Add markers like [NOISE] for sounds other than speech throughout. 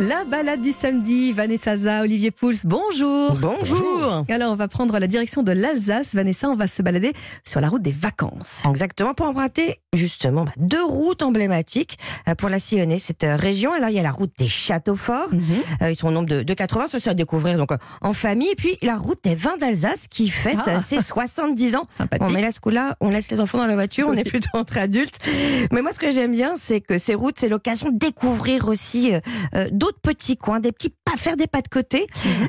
La balade du samedi, Vanessa Za, Olivier Pouls, bonjour. Bonjour. Alors, on va prendre la direction de l'Alsace. Vanessa, on va se balader sur la route des vacances. Exactement, pour emprunter justement bah, deux routes emblématiques euh, pour la sillonner, cette euh, région. Alors, il y a la route des châteaux forts. Euh, ils sont au nombre de, de 80, ça c'est à découvrir donc euh, en famille. Et puis, la route des vins d'Alsace qui fête Ah. euh, ses 70 ans. Sympathique. Bon, mais là, ce coup-là, on laisse les enfants dans la voiture, on est plutôt entre adultes. Mais moi, ce que j'aime bien, c'est que ces routes, c'est l'occasion de découvrir aussi euh, euh, d'autres petits coins, des petits pas faire des pas de côté.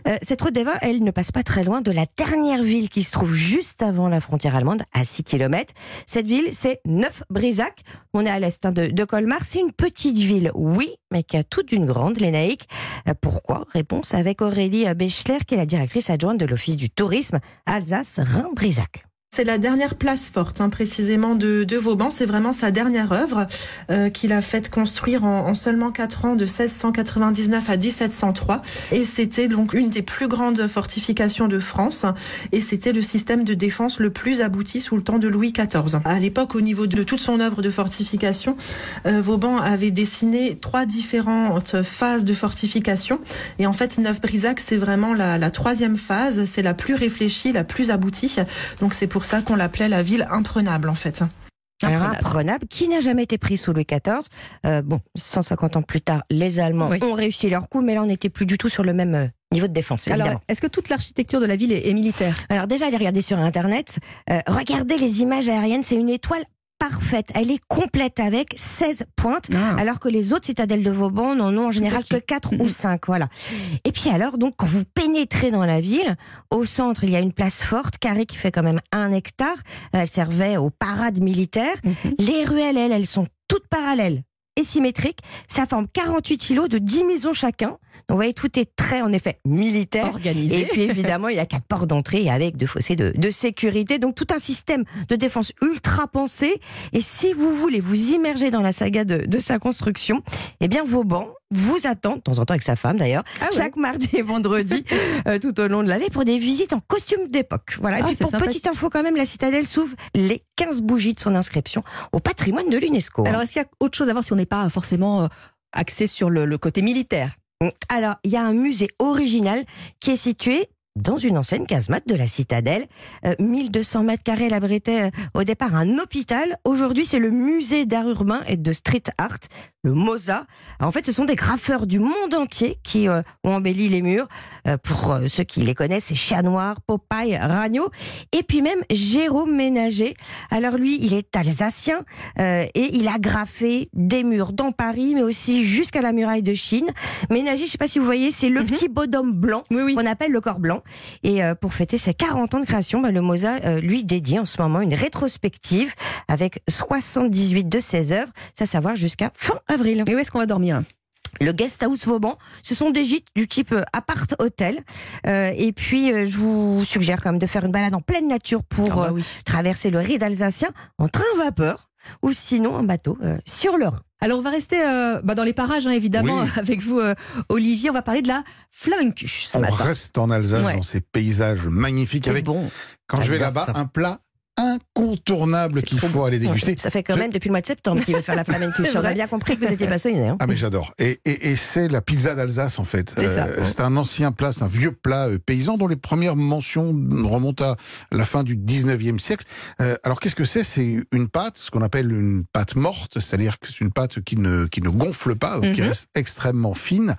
Euh, cette route des vins, elle ne passe pas très loin de la dernière ville qui se trouve juste avant la frontière allemande, à 6 km. Cette ville, c'est Neuf-Brisac. On est à l'est hein, de, de Colmar. C'est une petite ville, oui, mais qui a toute d'une grande, les naïcs. Euh, Pourquoi? Réponse avec Aurélie Bechler, qui est la directrice adjointe de l'Office du tourisme Alsace-Rhin-Brisac. C'est la dernière place forte, hein, précisément de, de Vauban. C'est vraiment sa dernière œuvre euh, qu'il a faite construire en, en seulement quatre ans, de 1699 à 1703. Et c'était donc une des plus grandes fortifications de France. Et c'était le système de défense le plus abouti sous le temps de Louis XIV. À l'époque, au niveau de toute son œuvre de fortification, euh, Vauban avait dessiné trois différentes phases de fortification. Et en fait, Neuf-Brisac, c'est vraiment la, la troisième phase. C'est la plus réfléchie, la plus aboutie. Donc c'est pour ça qu'on l'appelait la ville imprenable en fait. Alors Imprenable. imprenable, qui n'a jamais été pris sous Louis XIV. Euh, bon, 150 ans plus tard, les Allemands Oui. ont réussi leur coup, mais là on n'était plus du tout sur le même euh, niveau de défense, évidemment. Alors, est-ce que toute l'architecture de la ville est, est militaire? Alors déjà, allez regarder sur Internet. Euh, regardez les images aériennes, c'est une étoile parfaite. Elle est complète avec 16 pointes. Ah. Alors que les autres citadelles de Vauban n'en ont en général que petit. 4 Mhm. ou 5. Voilà. Et puis alors, donc, quand vous pénétrez dans la ville, au centre, il y a une place forte, carrée, qui fait quand même un hectare. Elle servait aux parades militaires. Mhm. Les ruelles, elles, elles sont toutes parallèles et symétriques. Ça forme 48 kilos de 10 maisons chacun. Donc, vous voyez, tout est très, en effet, militaire. Organisé. Et puis évidemment, il y a quatre portes d'entrée avec deux fossés de, de sécurité. Donc tout un système de défense ultra pensé. Et si vous voulez vous immerger dans la saga de, de sa construction, eh bien Vauban vous attend, de temps en temps avec sa femme d'ailleurs, Ah chaque mardi et vendredi [LAUGHS] euh, tout au long de l'année pour des visites en costume d'époque. Voilà. Et Ah, puis pour petite info quand même, la citadelle s'ouvre les 15 bougies de son inscription au patrimoine de l'UNESCO. Alors, est-ce qu'il y a autre chose à voir si on n'est pas forcément euh, axé sur le, le côté militaire? Alors, il y a un musée original qui est situé dans une ancienne casemate de la citadelle. Euh, 1200 mètres carrés, elle abritait euh, au départ un hôpital. Aujourd'hui, c'est le musée d'art urbain et de street art, le MOSA. Alors, en fait, ce sont des graffeurs du monde entier qui euh, ont embelli les murs. Euh, pour euh, ceux qui les connaissent, c'est Chat Noir, Popeye, Ragno. Et puis même Jérôme Ménager. Alors lui, il est alsacien euh, et il a graffé des murs dans Paris, mais aussi jusqu'à la muraille de Chine. Ménager, je sais pas si vous voyez, c'est le Mhm. petit bonhomme blanc Oui, oui. qu'on appelle le corps blanc. Et euh, pour fêter ses 40 ans de création, bah, le MOSA euh, lui dédie en ce moment une rétrospective avec 78 de ses œuvres, à savoir jusqu'à fin avril. Et où est-ce qu'on va dormir? Le Guest House Vauban, ce sont des gîtes du type euh, appart-hôtel. Euh, et puis, euh, je vous suggère quand même de faire une balade en pleine nature pour Ah bah euh, traverser le ride alsacien en train vapeur ou sinon en bateau sur le Rhin. Alors, on va rester euh, bah, dans les parages, hein, évidemment, Oui. [LAUGHS] avec vous, euh, Olivier. On va parler de la flamencuche ce On matin. reste en Alsace Ouais. dans ces paysages magnifiques C'est avec, bon. quand je vais là-bas, un plat incontournable qu'il faut aller déguster. Ça fait quand même depuis le mois de septembre qu'il veut faire la flamencuche. On a bien compris que vous étiez pas sonné. Hein. Ah mais j'adore. Et, et, et c'est la pizza d'Alsace en fait. C'est c'est un ancien plat, c'est un vieux plat euh, paysan dont les premières mentions remontent à la fin du 19e siècle. Euh, alors qu'est-ce que c'est? C'est une pâte, ce qu'on appelle une pâte morte, c'est-à-dire que c'est une pâte qui ne, qui ne gonfle pas, donc qui Mhm. reste extrêmement fine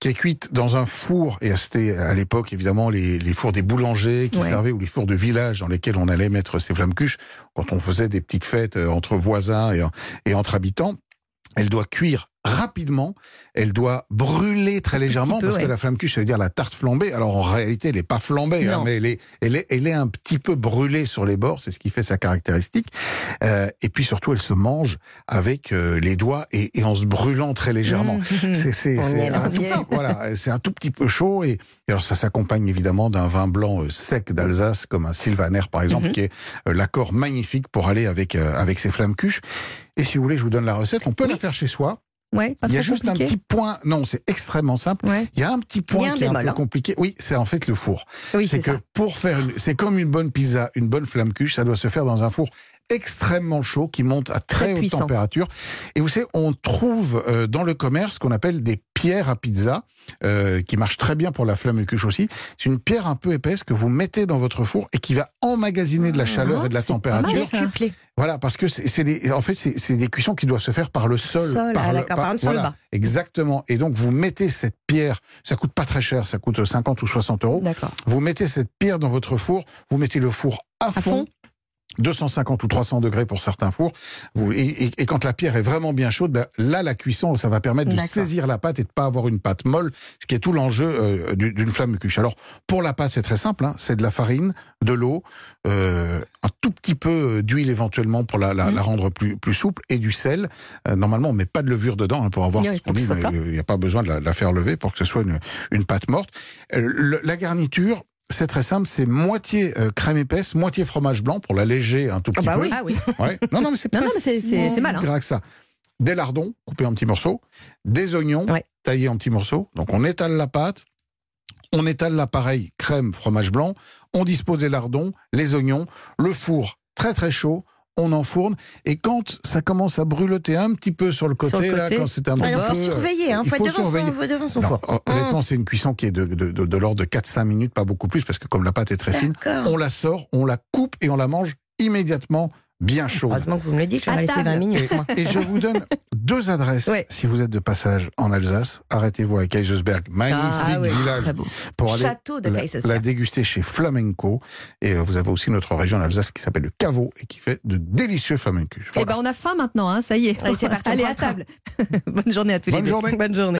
qui est cuite dans un four, et c'était à l'époque évidemment les, les fours des boulangers qui Ouais. servaient, ou les fours de village dans lesquels on allait mettre ces flammes cuches, quand on faisait des petites fêtes euh, entre voisins et, et entre habitants. Elle doit cuire rapidement, elle doit brûler très légèrement, peu, parce ouais. que la flamme cuche, ça veut dire la tarte flambée. Alors en réalité, elle n'est pas flambée, hein, mais elle est, elle, est, elle est un petit peu brûlée sur les bords, c'est ce qui fait sa caractéristique. Euh, et puis surtout, elle se mange avec euh, les doigts et, et en se brûlant très légèrement. Mmh. C'est un, tout- voilà, c'est un tout petit peu chaud et, et alors ça s'accompagne évidemment d'un vin blanc euh, sec d'Alsace comme un Sylvaner par exemple Mhm. qui est l'accord magnifique pour aller avec avec ces flammes cuches. Et si vous voulez, je vous donne la recette. On peut Oui. la faire chez soi. Ouais, pas Il y a juste un petit point. Non, c'est extrêmement simple. Ouais. Il y a un petit point un qui est un peu hein. compliqué. Oui, c'est en fait le four. Oui, c'est que ça. pour faire une, c'est comme une bonne pizza, une bonne flamme cuche, ça doit se faire dans un four extrêmement chaud qui monte à très, Très haute puissant. température. Et vous savez, on trouve euh, dans le commerce ce qu'on appelle des pierre à pizza euh, qui marche très bien pour la flamme cuche aussi. C'est une pierre un peu épaisse que vous mettez dans votre four et qui va emmagasiner de la chaleur et de la température. Voilà, parce que c'est en fait, c'est des cuissons qui doivent se faire par le sol. Sol, par ah, le- par un sol voilà, bas. Exactement. Et donc, vous mettez cette pierre, ça coûte pas très cher, ça coûte 50 ou 60 euros. D'accord. Vous mettez cette pierre dans votre four, vous mettez le four à, fond, fond. 250 ou 300 degrés pour certains fours. Et, et- et quand la pierre est vraiment bien chaude, ben, là, la cuisson, ça va permettre de saisir la pâte et de pas avoir une pâte molle, ce qui est tout l'enjeu euh, du- d'une flamme cuche. Alors, pour la pâte, c'est très simple, hein, c'est de la farine, de l'eau, euh, un tout petit peu euh, d'huile éventuellement pour la, la, Mhm. la rendre plus, plus souple, et du sel. Euh, normalement, on met pas de levure dedans hein, pour avoir Oui, ce qu'on dit, il n'y a pas besoin de la, de la faire lever pour que ce soit une, une pâte morte. Le- la garniture, c'est très simple, c'est moitié euh, crème épaisse, moitié fromage blanc pour l'alléger un tout Ah petit bah peu. oui. Ah oui. [LAUGHS] Ouais. Non, non, mais c'est pas non, si c'est- mal, hein. que ça. Des lardons coupés en petits morceaux, des oignons Ouais. taillés en petits morceaux. Donc on étale la pâte, on étale l'appareil crème, fromage blanc, on dispose des lardons, les oignons, le four très très chaud. On enfourne et quand ça commence à brûloter un petit peu sur le côté, Sur le là, quand c'est un Ah, petit peu, faut surveiller, hein. il faut faut être devant surveiller. son, devant son non, four. hon- honnêtement, c'est une cuisson qui est de, de, de, de l'ordre de 4-5 minutes, pas beaucoup plus, parce que comme la pâte est très fine, on la sort, on la coupe et on la mange immédiatement bien chaude. Heureusement que vous me le dites, je vais laisser table. 20 minutes, moi. Et je vous donne deux adresses Ouais. si vous êtes de passage en Alsace. Arrêtez-vous à Kaisersberg, magnifique Ah village, pour aller Château de la, déguster chez Flamenco. Et euh, vous avez aussi notre région en Alsace qui s'appelle le Caveau et qui fait de délicieux flamencos. Eh ben, on a faim maintenant, hein, ça y est. Allez, c'est parti, Allez, à table. [LAUGHS] Bonne journée à tous les deux. journée. Bonne journée.